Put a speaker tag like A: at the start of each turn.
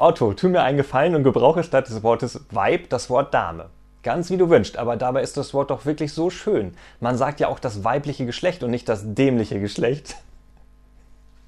A: Otto, tu mir einen Gefallen und gebrauche statt des Wortes Weib das Wort Dame. Ganz wie du wünschst, aber dabei ist das Wort doch wirklich so schön. Man sagt ja auch das weibliche Geschlecht und nicht das dämliche Geschlecht.